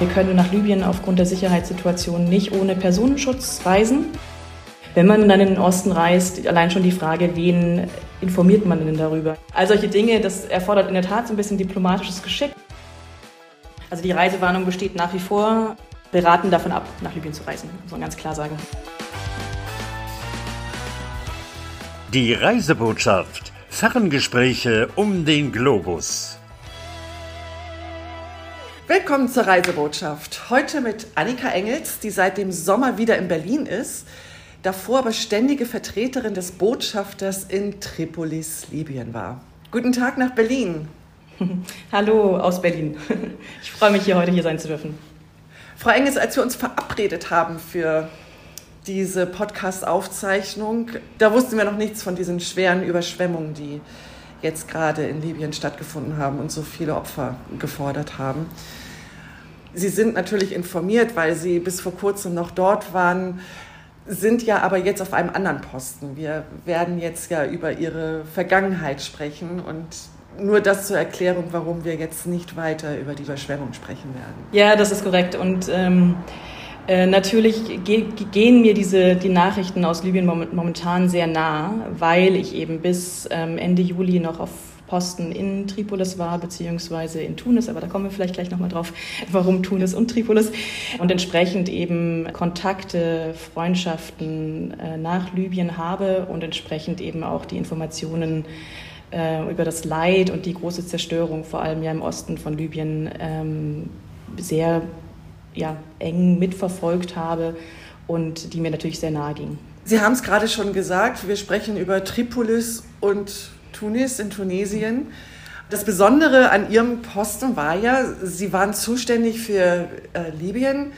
Wir können nach Libyen aufgrund der Sicherheitssituation nicht ohne Personenschutz reisen. Wenn man dann in den Osten reist, allein schon die Frage, wen informiert man denn darüber? All solche Dinge, das erfordert in der Tat so ein bisschen diplomatisches Geschick. Also die Reisewarnung besteht nach wie vor. Wir raten davon ab, nach Libyen zu reisen, muss man ganz klar sagen. Die Reisebotschaft. Ferngespräche um den Globus. Willkommen zur Reisebotschaft. Heute mit Annika Engels, die seit dem Sommer wieder in Berlin ist, davor aber ständige Vertreterin des Botschafters in Tripolis, Libyen war. Guten Tag nach Berlin. Hallo aus Berlin. Ich freue mich, hier heute hier sein zu dürfen. Frau Engels, als wir uns verabredet haben für diese Podcast-Aufzeichnung, da wussten wir noch nichts von diesen schweren Überschwemmungen, die jetzt gerade in Libyen stattgefunden haben und so viele Opfer gefordert haben. Sie sind natürlich informiert, weil Sie bis vor kurzem noch dort waren, sind ja aber jetzt auf einem anderen Posten. Wir werden jetzt ja über Ihre Vergangenheit sprechen und nur das zur Erklärung, warum wir jetzt nicht weiter über die Überschwemmung sprechen werden. Ja, das ist korrekt. Und ähm, äh, natürlich ge gehen mir diese, die Nachrichten aus Libyen momentan sehr nah, weil ich eben bis ähm, Ende Juli noch auf Posten in Tripolis war, beziehungsweise in Tunis, aber da kommen wir vielleicht gleich nochmal drauf, warum Tunis und Tripolis. Und entsprechend eben Kontakte, Freundschaften äh, nach Libyen habe und entsprechend eben auch die Informationen äh, über das Leid und die große Zerstörung, vor allem ja im Osten von Libyen, ähm, sehr ja, eng mitverfolgt habe und die mir natürlich sehr nahe ging. Sie haben es gerade schon gesagt, wir sprechen über Tripolis und Tunis in Tunesien. Das Besondere an Ihrem Posten war ja, Sie waren zuständig für äh, Libyen,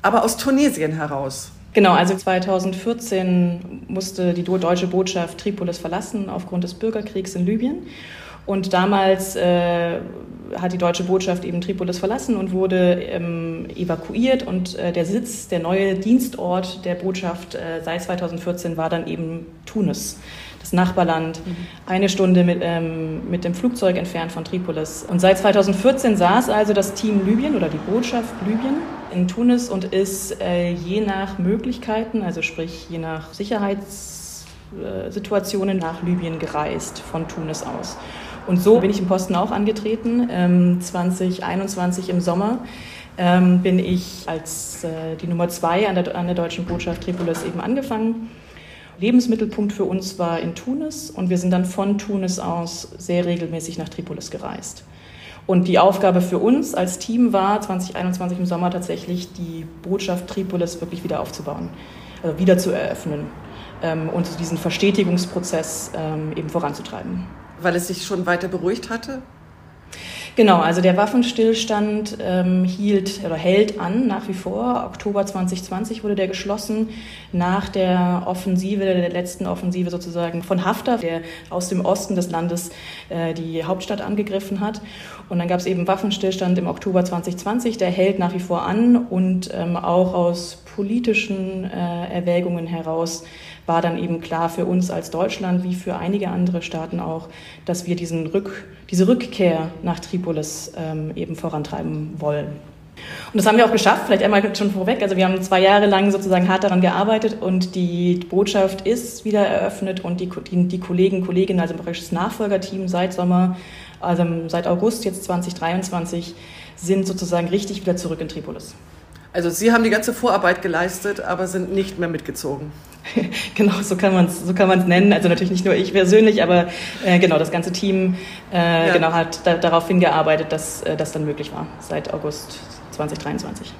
aber aus Tunesien heraus. Genau, also 2014 musste die deutsche Botschaft Tripolis verlassen aufgrund des Bürgerkriegs in Libyen. Und damals äh, hat die deutsche Botschaft eben Tripolis verlassen und wurde ähm, evakuiert. Und äh, der Sitz, der neue Dienstort der Botschaft äh, seit 2014 war dann eben Tunis das Nachbarland, eine Stunde mit, ähm, mit dem Flugzeug entfernt von Tripolis. Und seit 2014 saß also das Team Libyen oder die Botschaft Libyen in Tunis und ist äh, je nach Möglichkeiten, also sprich je nach Sicherheitssituationen nach Libyen gereist von Tunis aus. Und so bin ich im Posten auch angetreten, ähm, 2021 im Sommer. Ähm, bin ich als äh, die Nummer zwei an der, an der deutschen Botschaft Tripolis eben angefangen Lebensmittelpunkt für uns war in Tunis und wir sind dann von Tunis aus sehr regelmäßig nach Tripolis gereist. Und die Aufgabe für uns als Team war 2021 im Sommer tatsächlich die Botschaft Tripolis wirklich wieder aufzubauen, also wieder zu eröffnen ähm, und diesen Verstetigungsprozess ähm, eben voranzutreiben. Weil es sich schon weiter beruhigt hatte? Genau, also der Waffenstillstand ähm, hielt oder hält an nach wie vor. Oktober 2020 wurde der geschlossen nach der Offensive, der letzten Offensive sozusagen von Haftar, der aus dem Osten des Landes äh, die Hauptstadt angegriffen hat. Und dann gab es eben Waffenstillstand im Oktober 2020, der hält nach wie vor an und ähm, auch aus politischen äh, Erwägungen heraus war dann eben klar für uns als Deutschland wie für einige andere Staaten auch, dass wir diesen Rück, diese Rückkehr nach Tripolis ähm, eben vorantreiben wollen. Und das haben wir auch geschafft, vielleicht einmal schon vorweg. Also wir haben zwei Jahre lang sozusagen hart daran gearbeitet und die Botschaft ist wieder eröffnet und die, die, die Kollegen, Kolleginnen, also das Nachfolgerteam seit Sommer, also seit August jetzt 2023, sind sozusagen richtig wieder zurück in Tripolis. Also Sie haben die ganze Vorarbeit geleistet, aber sind nicht mehr mitgezogen. genau, so kann man es so nennen. Also natürlich nicht nur ich persönlich, aber äh, genau, das ganze Team äh, ja. genau, hat da, darauf hingearbeitet, dass äh, das dann möglich war, seit August 2023.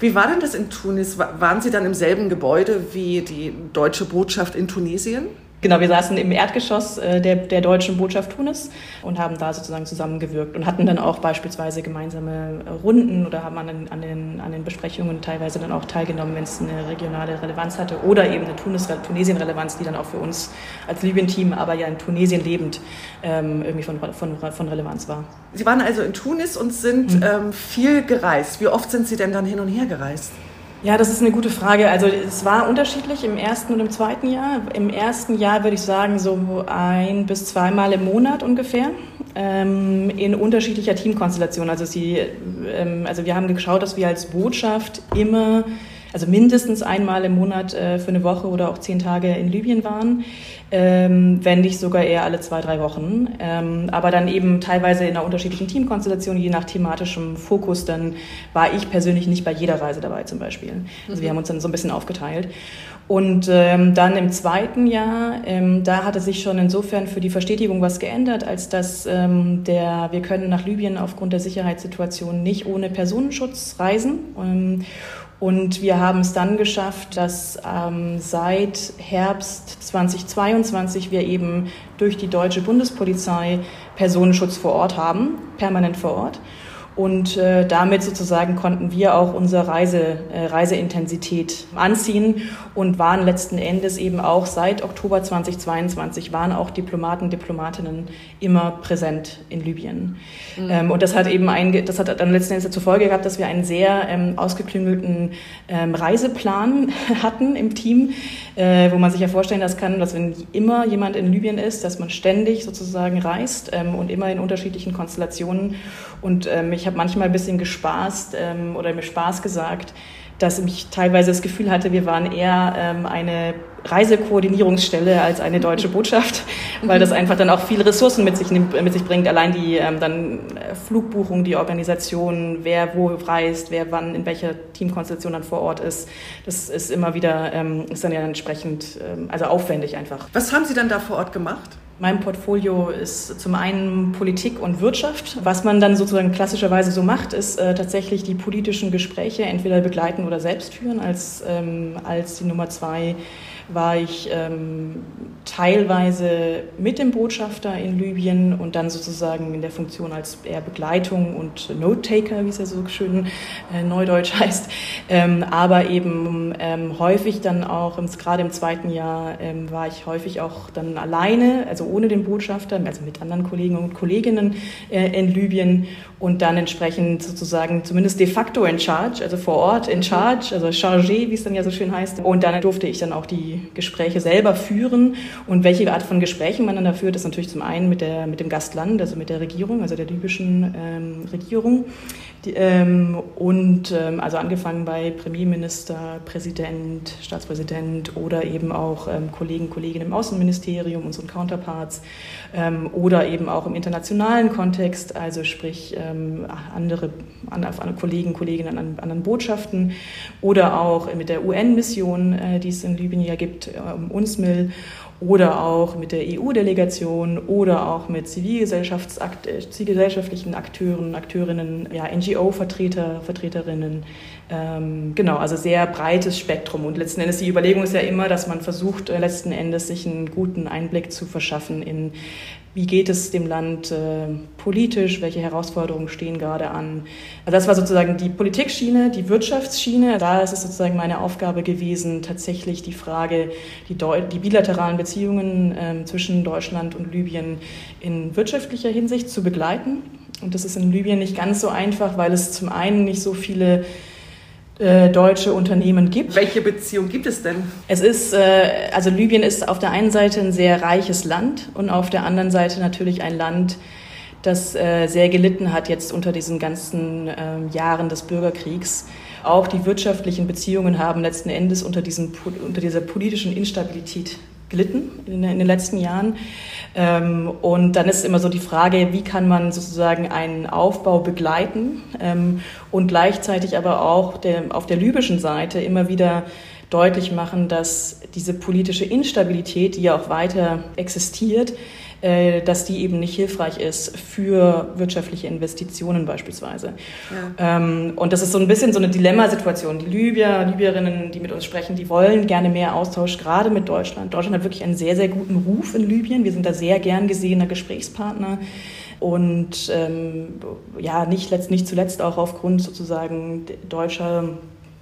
Wie war denn das in Tunis? Waren Sie dann im selben Gebäude wie die deutsche Botschaft in Tunesien? Genau, wir saßen im Erdgeschoss äh, der, der deutschen Botschaft Tunis und haben da sozusagen zusammengewirkt und hatten dann auch beispielsweise gemeinsame Runden oder haben an den, an den, an den Besprechungen teilweise dann auch teilgenommen, wenn es eine regionale Relevanz hatte oder eben eine Tunis, Tunesien-Relevanz, die dann auch für uns als Libyen-Team, aber ja in Tunesien lebend, ähm, irgendwie von, von, von Relevanz war. Sie waren also in Tunis und sind mhm. ähm, viel gereist. Wie oft sind Sie denn dann hin und her gereist? Ja, das ist eine gute Frage. Also es war unterschiedlich im ersten und im zweiten Jahr. Im ersten Jahr würde ich sagen so ein bis zweimal im Monat ungefähr. ähm, in unterschiedlicher Teamkonstellation. Also, sie, ähm, also wir haben geschaut, dass wir als Botschaft immer also mindestens einmal im Monat äh, für eine Woche oder auch zehn Tage in Libyen waren, ähm, wenn nicht sogar eher alle zwei, drei Wochen. Ähm, aber dann eben teilweise in einer unterschiedlichen Teamkonstellation, je nach thematischem Fokus. Dann war ich persönlich nicht bei jeder Reise dabei zum Beispiel. Also mhm. wir haben uns dann so ein bisschen aufgeteilt. Und ähm, dann im zweiten Jahr, ähm, da hatte sich schon insofern für die Verstetigung was geändert, als dass ähm, der, wir können nach Libyen aufgrund der Sicherheitssituation nicht ohne Personenschutz reisen. Ähm, und wir haben es dann geschafft, dass ähm, seit Herbst 2022 wir eben durch die deutsche Bundespolizei Personenschutz vor Ort haben, permanent vor Ort. Und äh, damit sozusagen konnten wir auch unsere Reise, äh, Reiseintensität anziehen und waren letzten Endes eben auch seit Oktober 2022 waren auch Diplomaten, Diplomatinnen immer präsent in Libyen. Mhm. Ähm, und das hat eben ein, das hat dann letzten Endes zur Folge gehabt, dass wir einen sehr ähm, ausgeklüngelten ähm, Reiseplan hatten im Team, äh, wo man sich ja vorstellen das kann, dass wenn immer jemand in Libyen ist, dass man ständig sozusagen reist ähm, und immer in unterschiedlichen Konstellationen. Und ähm, ich habe manchmal ein bisschen gespaßt ähm, oder mir Spaß gesagt, dass ich teilweise das Gefühl hatte, wir waren eher ähm, eine Reisekoordinierungsstelle als eine deutsche Botschaft, weil das einfach dann auch viele Ressourcen mit sich, nimmt, mit sich bringt. Allein die ähm, dann äh, Flugbuchung, die Organisation, wer wo reist, wer wann in welcher Teamkonstellation dann vor Ort ist, das ist immer wieder, ähm, ist dann ja entsprechend, ähm, also aufwendig einfach. Was haben Sie dann da vor Ort gemacht? Mein Portfolio ist zum einen Politik und Wirtschaft. Was man dann sozusagen klassischerweise so macht, ist äh, tatsächlich die politischen Gespräche entweder begleiten oder selbst führen. Als, ähm, als die Nummer zwei war ich ähm, teilweise mit dem Botschafter in Libyen und dann sozusagen in der Funktion als eher Begleitung und Note-Taker, wie es ja so schön äh, neudeutsch heißt, ähm, aber eben ähm, häufig dann auch, gerade im zweiten Jahr ähm, war ich häufig auch dann alleine, also ohne den Botschafter, also mit anderen Kollegen und Kolleginnen äh, in Libyen und dann entsprechend sozusagen zumindest de facto in charge, also vor Ort in charge, also chargé, wie es dann ja so schön heißt. Und dann durfte ich dann auch die Gespräche selber führen. Und welche Art von Gesprächen man dann da führt, ist natürlich zum einen mit, der, mit dem Gastland, also mit der Regierung, also der libyschen ähm, Regierung. Die, ähm, und ähm, also angefangen bei Premierminister, Präsident, Staatspräsident oder eben auch ähm, Kollegen, Kolleginnen im Außenministerium, unseren Counterparts ähm, oder eben auch im internationalen Kontext, also sprich ähm, andere, andere, Kollegen, Kolleginnen an anderen Botschaften oder auch mit der UN-Mission, äh, die es in Libyen ja gibt, äh, UNSMIL oder auch mit der EU-Delegation oder auch mit äh, zivilgesellschaftlichen Akteuren, Akteurinnen, ja, NGO-Vertreter, Vertreterinnen. Ähm, genau, also sehr breites Spektrum. Und letzten Endes die Überlegung ist ja immer, dass man versucht, äh, letzten Endes sich einen guten Einblick zu verschaffen in wie geht es dem Land äh, politisch, welche Herausforderungen stehen gerade an. Also das war sozusagen die Politikschiene, die Wirtschaftsschiene. Da ist es sozusagen meine Aufgabe gewesen, tatsächlich die Frage, die, die bilateralen Beziehungen äh, zwischen Deutschland und Libyen in wirtschaftlicher Hinsicht zu begleiten. Und das ist in Libyen nicht ganz so einfach, weil es zum einen nicht so viele äh, deutsche Unternehmen gibt. Welche Beziehung gibt es denn? Es ist, äh, also Libyen ist auf der einen Seite ein sehr reiches Land und auf der anderen Seite natürlich ein Land, das äh, sehr gelitten hat jetzt unter diesen ganzen ähm, Jahren des Bürgerkriegs. Auch die wirtschaftlichen Beziehungen haben letzten Endes unter, diesen, unter dieser politischen Instabilität gelitten in, in den letzten Jahren. Ähm, und dann ist immer so die Frage, wie kann man sozusagen einen Aufbau begleiten ähm, und gleichzeitig aber auch der, auf der libyschen Seite immer wieder deutlich machen, dass diese politische Instabilität, die ja auch weiter existiert, dass die eben nicht hilfreich ist für wirtschaftliche Investitionen beispielsweise. Ja. Ähm, und das ist so ein bisschen so eine Dilemmasituation. Die Libyer, Libyerinnen, die mit uns sprechen, die wollen gerne mehr Austausch, gerade mit Deutschland. Deutschland hat wirklich einen sehr, sehr guten Ruf in Libyen. Wir sind da sehr gern gesehener Gesprächspartner. Und ähm, ja, nicht, letzt, nicht zuletzt auch aufgrund sozusagen deutscher,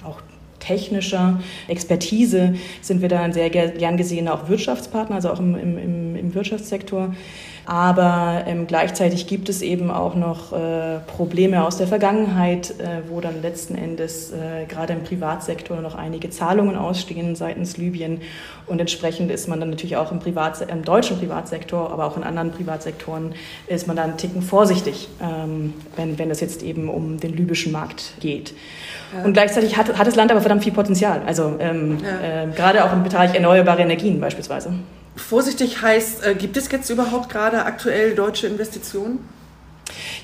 auch technischer Expertise sind wir da ein sehr gern gesehener auch Wirtschaftspartner, also auch im, im, im Wirtschaftssektor. Aber ähm, gleichzeitig gibt es eben auch noch äh, Probleme aus der Vergangenheit, äh, wo dann letzten Endes äh, gerade im Privatsektor noch einige Zahlungen ausstehen seitens Libyen. Und entsprechend ist man dann natürlich auch im, Privat, im deutschen Privatsektor, aber auch in anderen Privatsektoren, ist man da einen Ticken vorsichtig, ähm, wenn, wenn es jetzt eben um den libyschen Markt geht. Ja. Und gleichzeitig hat, hat das Land aber verdammt viel Potenzial. Also ähm, ja. äh, gerade auch im Bereich erneuerbare Energien beispielsweise. Vorsichtig heißt, äh, gibt es jetzt überhaupt gerade aktuell deutsche Investitionen?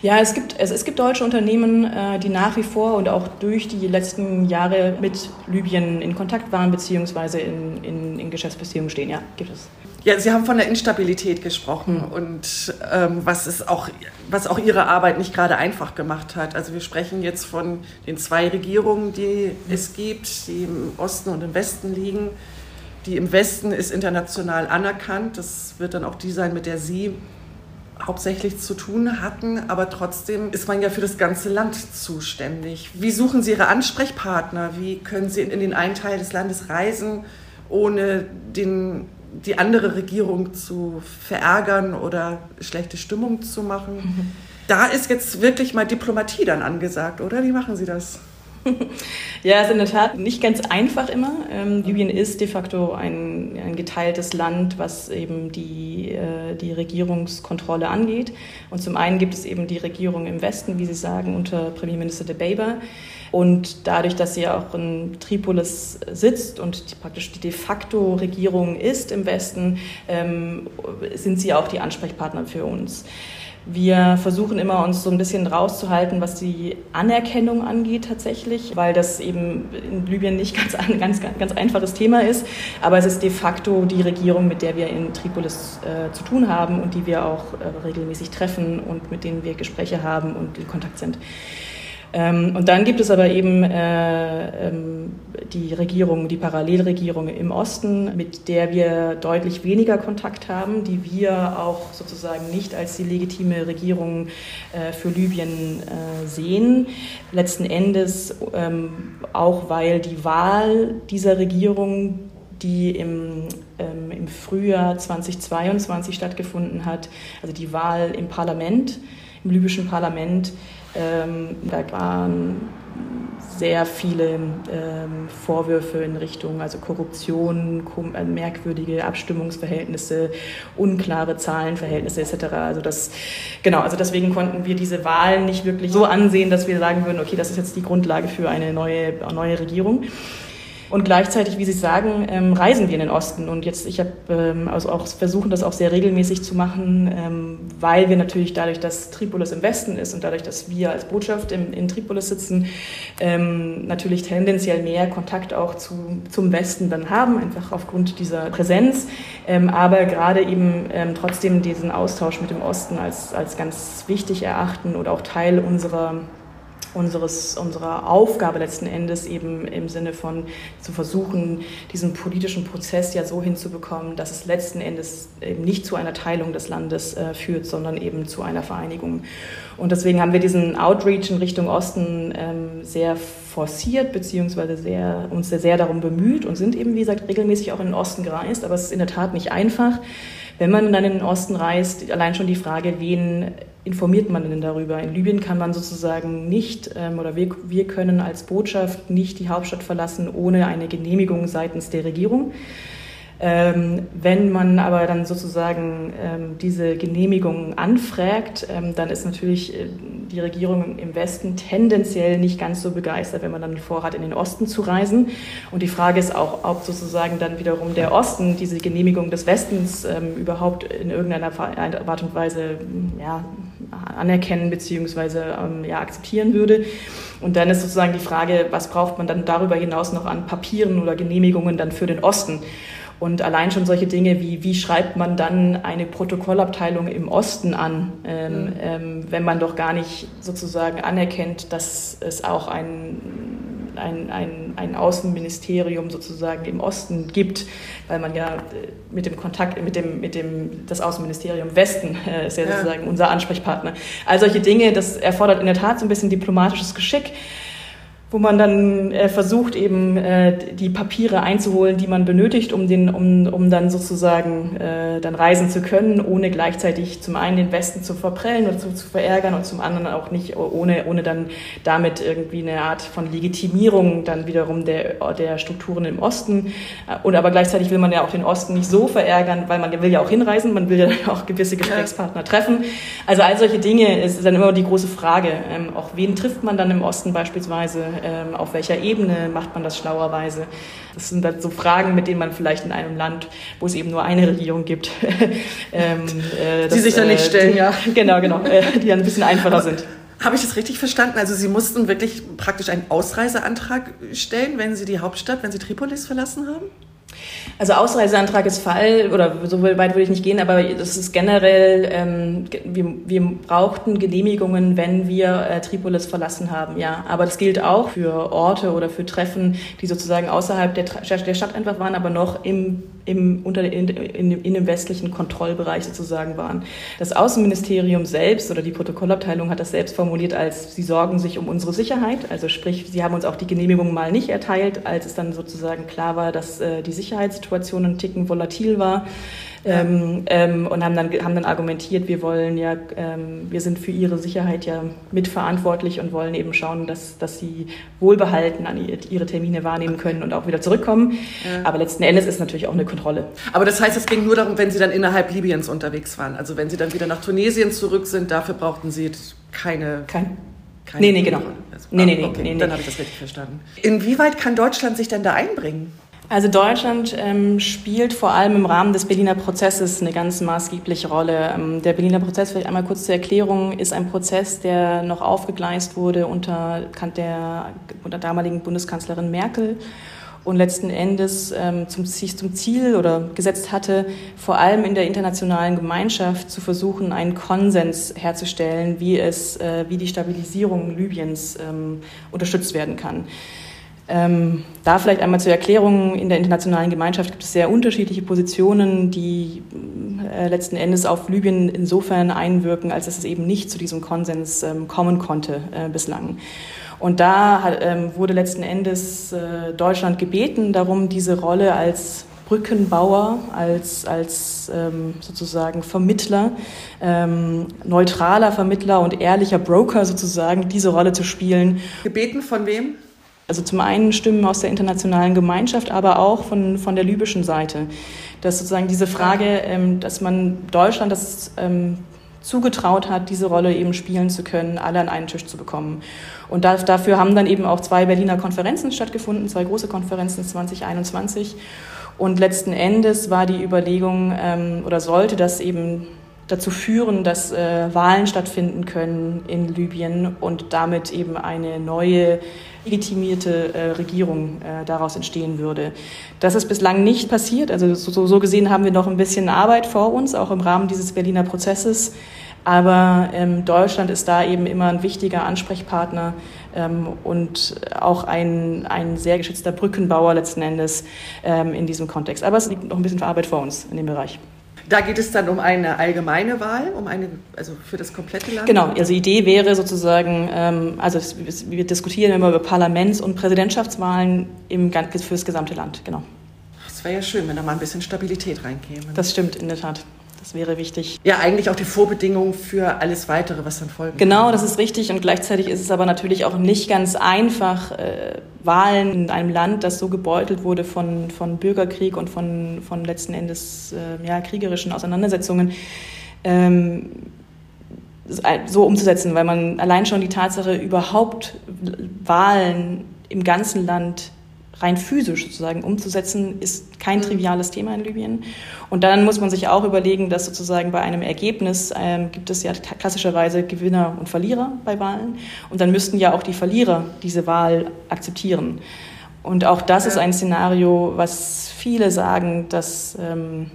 Ja, es gibt, es, es gibt deutsche Unternehmen, äh, die nach wie vor und auch durch die letzten Jahre mit Libyen in Kontakt waren, beziehungsweise in, in, in Geschäftsbeziehungen stehen. Ja, gibt es. Ja, Sie haben von der Instabilität gesprochen mhm. und ähm, was, es auch, was auch Ihre Arbeit nicht gerade einfach gemacht hat. Also wir sprechen jetzt von den zwei Regierungen, die es gibt, die im Osten und im Westen liegen. Die im Westen ist international anerkannt. Das wird dann auch die sein, mit der Sie hauptsächlich zu tun hatten, aber trotzdem ist man ja für das ganze Land zuständig. Wie suchen Sie Ihre Ansprechpartner? Wie können Sie in den einen Teil des Landes reisen, ohne den die andere Regierung zu verärgern oder schlechte Stimmung zu machen. Mhm. Da ist jetzt wirklich mal Diplomatie dann angesagt, oder? Wie machen Sie das? Ja, ist in der Tat nicht ganz einfach immer. Ähm, Libyen ist de facto ein, ein, geteiltes Land, was eben die, äh, die Regierungskontrolle angeht. Und zum einen gibt es eben die Regierung im Westen, wie Sie sagen, unter Premierminister de Debeba. Und dadurch, dass sie auch in Tripolis sitzt und die, praktisch die de facto Regierung ist im Westen, ähm, sind sie auch die Ansprechpartner für uns. Wir versuchen immer, uns so ein bisschen rauszuhalten, was die Anerkennung angeht tatsächlich, weil das eben in Libyen nicht ganz, ganz, ganz einfaches Thema ist. Aber es ist de facto die Regierung, mit der wir in Tripolis äh, zu tun haben und die wir auch äh, regelmäßig treffen und mit denen wir Gespräche haben und in Kontakt sind. Ähm, und dann gibt es aber eben äh, ähm, die Regierung, die Parallelregierung im Osten, mit der wir deutlich weniger Kontakt haben, die wir auch sozusagen nicht als die legitime Regierung äh, für Libyen äh, sehen. Letzten Endes ähm, auch, weil die Wahl dieser Regierung die im, im Frühjahr 2022 stattgefunden hat, also die Wahl im Parlament, im libyschen Parlament, ähm, da waren sehr viele ähm, Vorwürfe in Richtung also Korruption, äh, merkwürdige Abstimmungsverhältnisse, unklare Zahlenverhältnisse etc. Also das genau, also deswegen konnten wir diese Wahlen nicht wirklich so ansehen, dass wir sagen würden, okay, das ist jetzt die Grundlage für eine neue neue Regierung. Und gleichzeitig, wie Sie sagen, ähm, reisen wir in den Osten. Und jetzt, ich habe ähm, also auch versuchen, das auch sehr regelmäßig zu machen, ähm, weil wir natürlich dadurch, dass Tripolis im Westen ist und dadurch, dass wir als Botschaft im, in Tripolis sitzen, ähm, natürlich tendenziell mehr Kontakt auch zu, zum Westen dann haben, einfach aufgrund dieser Präsenz. Ähm, aber gerade eben ähm, trotzdem diesen Austausch mit dem Osten als, als ganz wichtig erachten und auch Teil unserer unseres, unserer Aufgabe letzten Endes eben im Sinne von zu versuchen, diesen politischen Prozess ja so hinzubekommen, dass es letzten Endes eben nicht zu einer Teilung des Landes äh, führt, sondern eben zu einer Vereinigung. Und deswegen haben wir diesen Outreach in Richtung Osten ähm, sehr forciert, beziehungsweise sehr, uns sehr, sehr darum bemüht und sind eben, wie gesagt, regelmäßig auch in den Osten gereist. Aber es ist in der Tat nicht einfach. Wenn man dann in den Osten reist, allein schon die Frage, wen informiert man denn darüber? In Libyen kann man sozusagen nicht, ähm, oder wir, wir können als Botschaft nicht die Hauptstadt verlassen ohne eine Genehmigung seitens der Regierung. Ähm, wenn man aber dann sozusagen ähm, diese Genehmigung anfragt, ähm, dann ist natürlich äh, die Regierung im Westen tendenziell nicht ganz so begeistert, wenn man dann vorhat, in den Osten zu reisen. Und die Frage ist auch, ob sozusagen dann wiederum der Osten diese Genehmigung des Westens ähm, überhaupt in irgendeiner Art und Weise ja, anerkennen bzw. Ähm, ja, akzeptieren würde. Und dann ist sozusagen die Frage, was braucht man dann darüber hinaus noch an Papieren oder Genehmigungen dann für den Osten? Und allein schon solche Dinge wie, wie schreibt man dann eine Protokollabteilung im Osten an, ähm, mhm. ähm, wenn man doch gar nicht sozusagen anerkennt, dass es auch ein, ein, ein, ein Außenministerium sozusagen im Osten gibt, weil man ja äh, mit dem Kontakt, mit dem, mit dem, das Außenministerium Westen äh, ist ja, ja sozusagen unser Ansprechpartner. All solche Dinge, das erfordert in der Tat so ein bisschen diplomatisches Geschick. Wo man dann äh, versucht, eben äh, die Papiere einzuholen, die man benötigt, um, den, um, um dann sozusagen äh, dann reisen zu können, ohne gleichzeitig zum einen den Westen zu verprellen oder zu, zu verärgern und zum anderen auch nicht, ohne, ohne dann damit irgendwie eine Art von Legitimierung dann wiederum der, der Strukturen im Osten. Und aber gleichzeitig will man ja auch den Osten nicht so verärgern, weil man will ja auch hinreisen, man will ja auch gewisse Gesprächspartner treffen. Also all solche Dinge ist dann immer die große Frage. Ähm, auch wen trifft man dann im Osten beispielsweise? Ähm, auf welcher Ebene macht man das schlauerweise. Das sind dann so Fragen, mit denen man vielleicht in einem Land, wo es eben nur eine Regierung gibt, ähm, äh, das, die sich dann nicht äh, stellen, die, ja. Genau, genau, äh, die dann ein bisschen einfacher sind. Habe ich das richtig verstanden? Also Sie mussten wirklich praktisch einen Ausreiseantrag stellen, wenn Sie die Hauptstadt, wenn Sie Tripolis verlassen haben? Also Ausreiseantrag ist Fall, oder so weit würde ich nicht gehen, aber das ist generell, ähm, wir, wir brauchten Genehmigungen, wenn wir äh, Tripolis verlassen haben, ja. Aber das gilt auch für Orte oder für Treffen, die sozusagen außerhalb der, der Stadt einfach waren, aber noch im, im, unter, in, in, in dem westlichen Kontrollbereich sozusagen waren. Das Außenministerium selbst oder die Protokollabteilung hat das selbst formuliert als, sie sorgen sich um unsere Sicherheit. Also sprich, sie haben uns auch die Genehmigung mal nicht erteilt, als es dann sozusagen klar war, dass äh, die Sicherheitssituation ein Ticken volatil war. Ja. Ähm, ähm, und haben dann, haben dann argumentiert, wir wollen ja, ähm, wir sind für ihre Sicherheit ja mitverantwortlich und wollen eben schauen, dass, dass sie wohlbehalten an ihre Termine wahrnehmen können und auch wieder zurückkommen. Ja. Aber letzten Endes ist natürlich auch eine Kontrolle. Aber das heißt, es ging nur darum, wenn sie dann innerhalb Libyens unterwegs waren. Also wenn sie dann wieder nach Tunesien zurück sind, dafür brauchten sie keine. Kein keine nee, nee, genau. Also, nee, nee, nee, okay, nee, Dann habe ich das richtig verstanden. Inwieweit kann Deutschland sich denn da einbringen? Also Deutschland ähm, spielt vor allem im Rahmen des Berliner Prozesses eine ganz maßgebliche Rolle. Ähm, der Berliner Prozess, vielleicht einmal kurz zur Erklärung, ist ein Prozess, der noch aufgegleist wurde unter der unter damaligen Bundeskanzlerin Merkel und letzten Endes ähm, zum, sich zum Ziel oder gesetzt hatte, vor allem in der internationalen Gemeinschaft zu versuchen, einen Konsens herzustellen, wie es, äh, wie die Stabilisierung Libyens ähm, unterstützt werden kann. Ähm, da vielleicht einmal zur Erklärung, in der internationalen Gemeinschaft gibt es sehr unterschiedliche Positionen, die äh, letzten Endes auf Libyen insofern einwirken, als dass es eben nicht zu diesem Konsens ähm, kommen konnte äh, bislang. Und da hat, ähm, wurde letzten Endes äh, Deutschland gebeten, darum diese Rolle als Brückenbauer, als, als ähm, sozusagen Vermittler, ähm, neutraler Vermittler und ehrlicher Broker sozusagen, diese Rolle zu spielen. Gebeten von wem? Also zum einen Stimmen aus der internationalen Gemeinschaft, aber auch von, von der libyschen Seite. Dass sozusagen diese Frage, ähm, dass man Deutschland das ähm, zugetraut hat, diese Rolle eben spielen zu können, alle an einen Tisch zu bekommen. Und da, dafür haben dann eben auch zwei Berliner Konferenzen stattgefunden, zwei große Konferenzen 2021. Und letzten Endes war die Überlegung ähm, oder sollte das eben dazu führen, dass äh, Wahlen stattfinden können in Libyen und damit eben eine neue legitimierte äh, Regierung äh, daraus entstehen würde. Das ist bislang nicht passiert. Also so, so, gesehen haben wir noch ein bisschen Arbeit vor uns, auch im Rahmen dieses Berliner Prozesses. Aber ähm, Deutschland ist da eben immer ein wichtiger Ansprechpartner ähm, und auch ein, ein sehr geschützter Brückenbauer letzten Endes ähm, in diesem Kontext. Aber es liegt noch ein bisschen Arbeit vor uns in dem Bereich. Da geht es dann um eine allgemeine Wahl, um eine, also für das komplette Land? Genau, also die Idee wäre sozusagen, ähm, also wir diskutieren immer über Parlaments- und Präsidentschaftswahlen im, für das gesamte Land, genau. Das wäre ja schön, wenn da mal ein bisschen Stabilität reinkäme. Das stimmt, in der Tat. Das wäre wichtig. Ja, eigentlich auch die Vorbedingung für alles Weitere, was dann folgt. Genau, das ist richtig. Und gleichzeitig ist es aber natürlich auch nicht ganz einfach, äh, Wahlen in einem Land, das so gebeutelt wurde von, von Bürgerkrieg und von, von letzten Endes äh, ja, kriegerischen Auseinandersetzungen, ähm, so umzusetzen, weil man allein schon die Tatsache, überhaupt Wahlen im ganzen Land rein physisch sozusagen umzusetzen, ist kein triviales Thema in Libyen. Und dann muss man sich auch überlegen, dass sozusagen bei einem Ergebnis ähm, gibt es ja klassischerweise Gewinner und Verlierer bei Wahlen. Und dann müssten ja auch die Verlierer diese Wahl akzeptieren. Und auch das ist ein Szenario, was viele sagen, dass ähm,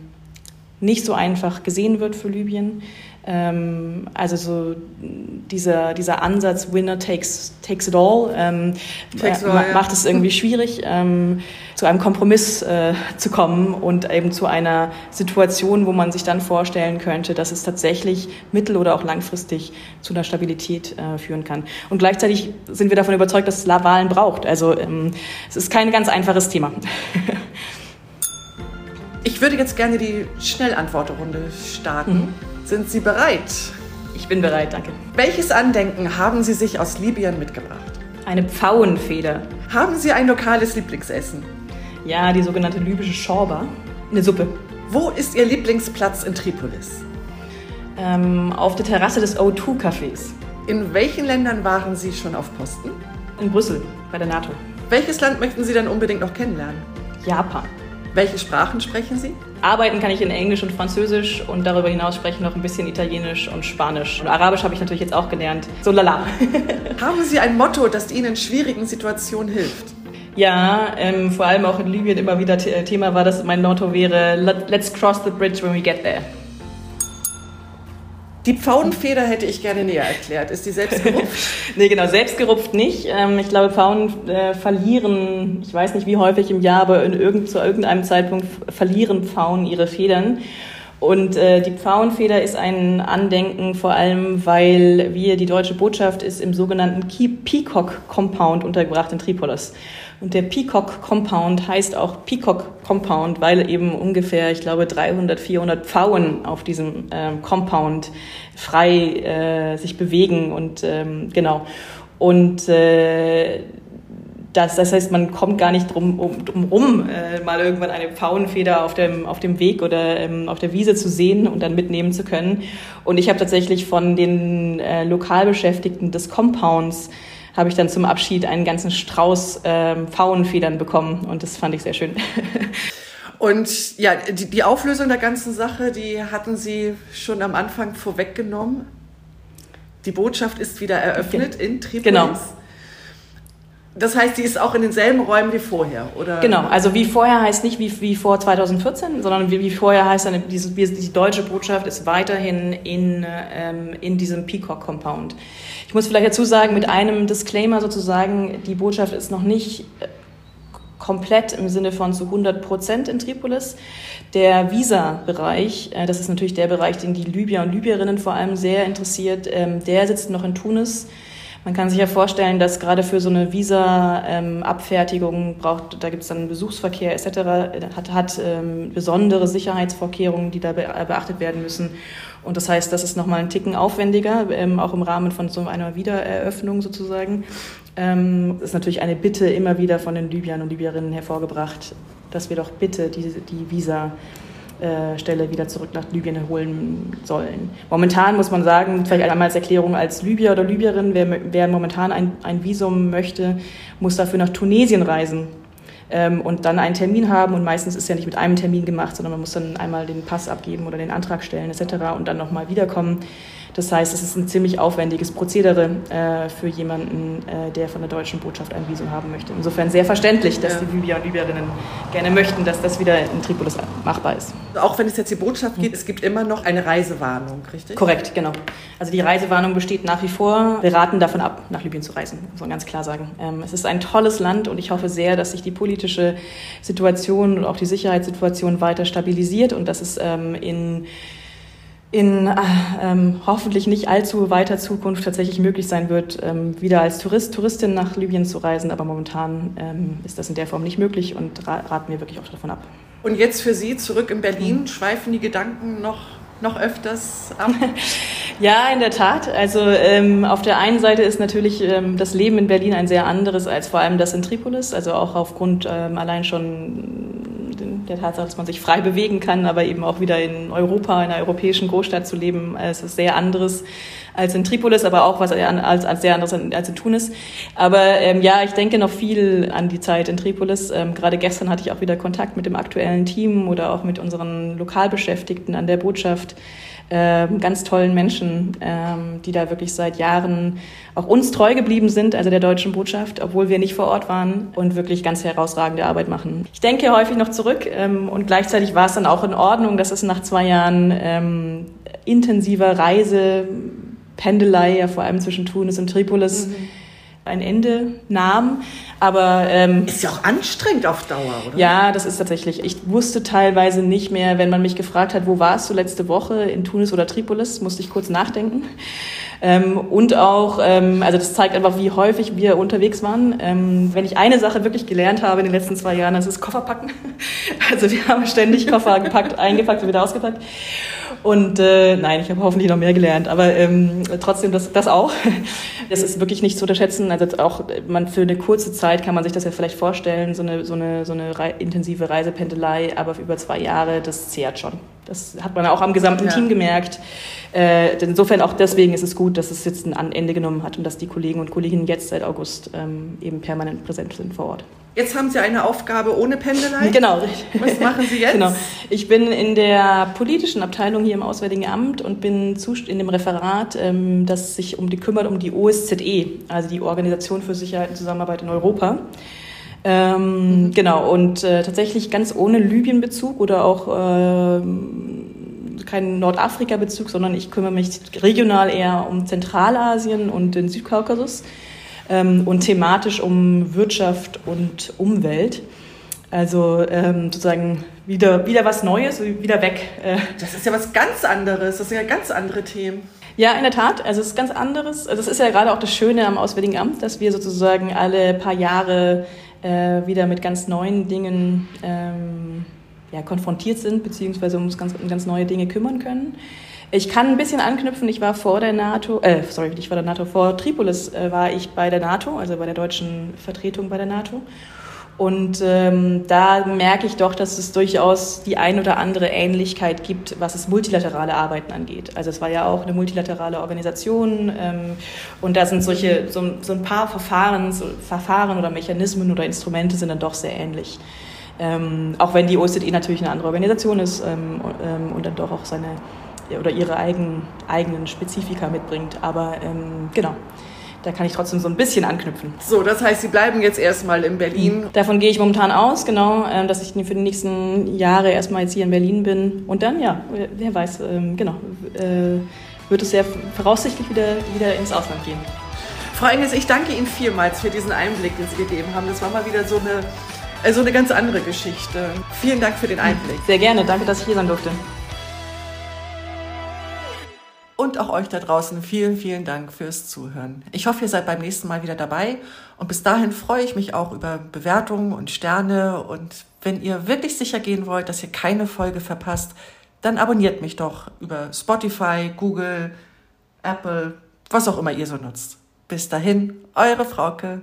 nicht so einfach gesehen wird für Libyen. Ähm, also so dieser, dieser Ansatz, Winner takes, takes it all, ähm, takes all ja. macht es irgendwie schwierig. Ähm, zu einem Kompromiss äh, zu kommen und eben zu einer Situation, wo man sich dann vorstellen könnte, dass es tatsächlich mittel- oder auch langfristig zu einer Stabilität äh, führen kann. Und gleichzeitig sind wir davon überzeugt, dass es Wahlen braucht. Also ähm, es ist kein ganz einfaches Thema. ich würde jetzt gerne die Schnellantworterunde starten. Mhm. Sind Sie bereit? Ich bin bereit, danke. Welches Andenken haben Sie sich aus Libyen mitgebracht? Eine Pfauenfeder. Haben Sie ein lokales Lieblingsessen? Ja, die sogenannte libysche Schorba. Eine Suppe. Wo ist Ihr Lieblingsplatz in Tripolis? Ähm, auf der Terrasse des O2-Cafés. In welchen Ländern waren Sie schon auf Posten? In Brüssel, bei der NATO. Welches Land möchten Sie dann unbedingt noch kennenlernen? Japan. Welche Sprachen sprechen Sie? Arbeiten kann ich in Englisch und Französisch und darüber hinaus sprechen noch ein bisschen Italienisch und Spanisch. Und Arabisch habe ich natürlich jetzt auch gelernt. So lala. Haben Sie ein Motto, das Ihnen in schwierigen Situationen hilft? Ja, ähm, vor allem auch in Libyen immer wieder Thema war, dass mein Motto wäre, let's cross the bridge when we get there. Die Pfauenfeder hätte ich gerne näher erklärt. Ist die selbst gerupft? nee, genau, selbst gerupft nicht. Ähm, ich glaube, Pfauen äh, verlieren, ich weiß nicht wie häufig im Jahr, aber in irgend, zu irgendeinem Zeitpunkt verlieren Pfauen ihre Federn. Und äh, die Pfauenfeder ist ein Andenken vor allem, weil wir, die deutsche Botschaft ist im sogenannten Peacock Compound untergebracht in Tripolis. Und der Peacock Compound heißt auch Peacock Compound, weil eben ungefähr, ich glaube, 300, 400 Pfauen auf diesem ähm, Compound frei äh, sich bewegen und ähm, genau. Und äh, das, das heißt, man kommt gar nicht drum, um, drum rum, äh, mal irgendwann eine Pfauenfeder auf dem, auf dem Weg oder ähm, auf der Wiese zu sehen und dann mitnehmen zu können. Und ich habe tatsächlich von den äh, Lokalbeschäftigten des Compounds habe ich dann zum Abschied einen ganzen Strauß äh, Pfauenfedern bekommen und das fand ich sehr schön. Und ja, die, die Auflösung der ganzen Sache, die hatten Sie schon am Anfang vorweggenommen. Die Botschaft ist wieder eröffnet in Tripolis. Genau. Das heißt, die ist auch in denselben Räumen wie vorher, oder? Genau, also wie vorher heißt nicht wie, wie vor 2014, sondern wie, wie vorher heißt dann, diese, die deutsche Botschaft ist weiterhin in, ähm, in diesem Peacock Compound. Ich muss vielleicht dazu sagen, mit einem Disclaimer sozusagen, die Botschaft ist noch nicht äh, komplett im Sinne von zu 100 Prozent in Tripolis. Der Visa-Bereich, äh, das ist natürlich der Bereich, den die Libyer und Libyerinnen vor allem sehr interessiert, ähm, der sitzt noch in Tunis. Man kann sich ja vorstellen, dass gerade für so eine Visa-Abfertigung braucht, da gibt es dann Besuchsverkehr etc., hat, hat ähm, besondere Sicherheitsvorkehrungen, die da beachtet werden müssen. Und das heißt, das ist nochmal ein Ticken aufwendiger, ähm, auch im Rahmen von so einer Wiedereröffnung sozusagen. Ähm, ist natürlich eine Bitte immer wieder von den Libyern und Libyerinnen hervorgebracht, dass wir doch bitte die, die Visa Stelle wieder zurück nach Libyen holen sollen. Momentan muss man sagen, vielleicht einmal als Erklärung, als Libyer oder Libyerin, wer, wer momentan ein, ein Visum möchte, muss dafür nach Tunesien reisen ähm, und dann einen Termin haben. Und meistens ist ja nicht mit einem Termin gemacht, sondern man muss dann einmal den Pass abgeben oder den Antrag stellen etc. und dann nochmal wiederkommen. Das heißt, es ist ein ziemlich aufwendiges Prozedere äh, für jemanden, äh, der von der deutschen Botschaft ein Visum haben möchte. Insofern sehr verständlich, dass ja. die Libyer und Libyerinnen gerne möchten, dass das wieder in Tripolis machbar ist. Auch wenn es jetzt die Botschaft geht, es gibt immer noch eine Reisewarnung, richtig? Korrekt, genau. Also die Reisewarnung besteht nach wie vor. Wir raten davon ab, nach Libyen zu reisen, muss man ganz klar sagen. Ähm, es ist ein tolles Land und ich hoffe sehr, dass sich die politische Situation und auch die Sicherheitssituation weiter stabilisiert und dass es ähm, in in äh, ähm, hoffentlich nicht allzu weiter Zukunft tatsächlich möglich sein wird, ähm, wieder als Tourist, Touristin nach Libyen zu reisen. Aber momentan ähm, ist das in der Form nicht möglich und ra raten wir wirklich auch davon ab. Und jetzt für Sie zurück in Berlin, schweifen die Gedanken noch, noch öfters ab? ja, in der Tat. Also ähm, auf der einen Seite ist natürlich ähm, das Leben in Berlin ein sehr anderes als vor allem das in Tripolis. Also auch aufgrund ähm, allein schon der Tatsache, dass man sich frei bewegen kann, aber eben auch wieder in Europa, in einer europäischen Großstadt zu leben, es ist sehr anderes als in Tripolis, aber auch was als, als sehr anderes als in Tunis. Aber ähm, ja, ich denke noch viel an die Zeit in Tripolis. Ähm, gerade gestern hatte ich auch wieder Kontakt mit dem aktuellen Team oder auch mit unseren Lokalbeschäftigten an der Botschaft ähm, ganz tollen Menschen, ähm, die da wirklich seit Jahren auch uns treu geblieben sind, also der deutschen Botschaft, obwohl wir nicht vor Ort waren und wirklich ganz herausragende Arbeit machen. Ich denke häufig noch zurück ähm, und gleichzeitig war es dann auch in Ordnung, dass es nach zwei Jahren ähm, intensiver Reise, Pendelei, ja vor allem zwischen Tunis und Tripolis, mhm ein Ende nahm. Aber ähm, ist ja auch anstrengend auf Dauer, oder? Ja, das ist tatsächlich. Ich wusste teilweise nicht mehr, wenn man mich gefragt hat, wo warst du letzte Woche in Tunis oder Tripolis, musste ich kurz nachdenken. Ähm, und auch, ähm, also das zeigt einfach, wie häufig wir unterwegs waren. Ähm, wenn ich eine Sache wirklich gelernt habe in den letzten zwei Jahren, das ist Kofferpacken. Also wir haben ständig Koffer gepackt, eingepackt und wieder ausgepackt. Und äh, nein, ich habe hoffentlich noch mehr gelernt, aber ähm, trotzdem das, das auch. Das ist wirklich nicht zu unterschätzen. Also auch man für eine kurze Zeit kann man sich das ja vielleicht vorstellen, so eine, so eine, so eine intensive Reisependelei, aber über zwei Jahre, das zehrt schon. Das hat man auch am gesamten ja. Team gemerkt. Äh, insofern auch deswegen ist es gut, dass es jetzt ein Ende genommen hat und dass die Kollegen und Kolleginnen jetzt seit August ähm, eben permanent präsent sind vor Ort. Jetzt haben Sie eine Aufgabe ohne Pendelei. Genau. Was machen Sie jetzt? Genau. Ich bin in der politischen Abteilung hier im Auswärtigen Amt und bin in dem Referat, ähm, das sich um die kümmert um die OSZE, also die Organisation für Sicherheit und Zusammenarbeit in Europa. Ähm, mhm. Genau, und äh, tatsächlich ganz ohne Libyen-Bezug oder auch äh, keinen Nordafrika-Bezug, sondern ich kümmere mich regional eher um Zentralasien und den Südkaukasus ähm, und thematisch um Wirtschaft und Umwelt. Also ähm, sozusagen wieder, wieder was Neues, wieder weg. Äh. Das ist ja was ganz anderes, das sind ja ganz andere Themen. Ja, in der Tat. Also es ist ganz anderes. Also es ist ja gerade auch das Schöne am Auswärtigen Amt, dass wir sozusagen alle paar Jahre äh, wieder mit ganz neuen Dingen ähm, ja, konfrontiert sind, beziehungsweise uns ganz, um ganz neue Dinge kümmern können. Ich kann ein bisschen anknüpfen. Ich war vor der NATO, äh, sorry, ich war der NATO, vor Tripolis äh, war ich bei der NATO, also bei der deutschen Vertretung bei der NATO. Und ähm, da merke ich doch, dass es durchaus die ein oder andere Ähnlichkeit gibt, was es multilaterale Arbeiten angeht. Also es war ja auch eine multilaterale Organisation ähm, und da sind solche so, so ein paar Verfahren, so Verfahren oder Mechanismen oder Instrumente sind dann doch sehr ähnlich. Ähm, auch wenn die OSZE natürlich eine andere Organisation ist ähm, ähm, und dann doch auch seine oder ihre eigen, eigenen Spezifika mitbringt. Aber ähm, genau, da kann ich trotzdem so ein bisschen anknüpfen. So, das heißt, Sie bleiben jetzt erstmal in Berlin. Mhm. Davon gehe ich momentan aus, genau, äh, dass ich für die nächsten Jahre erstmal jetzt hier in Berlin bin. Und dann, ja, wer weiß, ähm, genau, äh, wird es sehr voraussichtlich wieder, wieder ins Ausland gehen. Frau Engels, ich danke Ihnen vielmals für diesen Einblick, den Sie gegeben haben. Das war mal wieder so eine also eine ganz andere Geschichte. Vielen Dank für den Einblick. Sehr gerne, danke, dass ich hier sein durfte. Und auch euch da draußen vielen, vielen Dank fürs Zuhören. Ich hoffe, ihr seid beim nächsten Mal wieder dabei. Und bis dahin freue ich mich auch über Bewertungen und Sterne. Und wenn ihr wirklich sicher gehen wollt, dass ihr keine Folge verpasst, dann abonniert mich doch über Spotify, Google, Apple, was auch immer ihr so nutzt. Bis dahin, eure Frauke.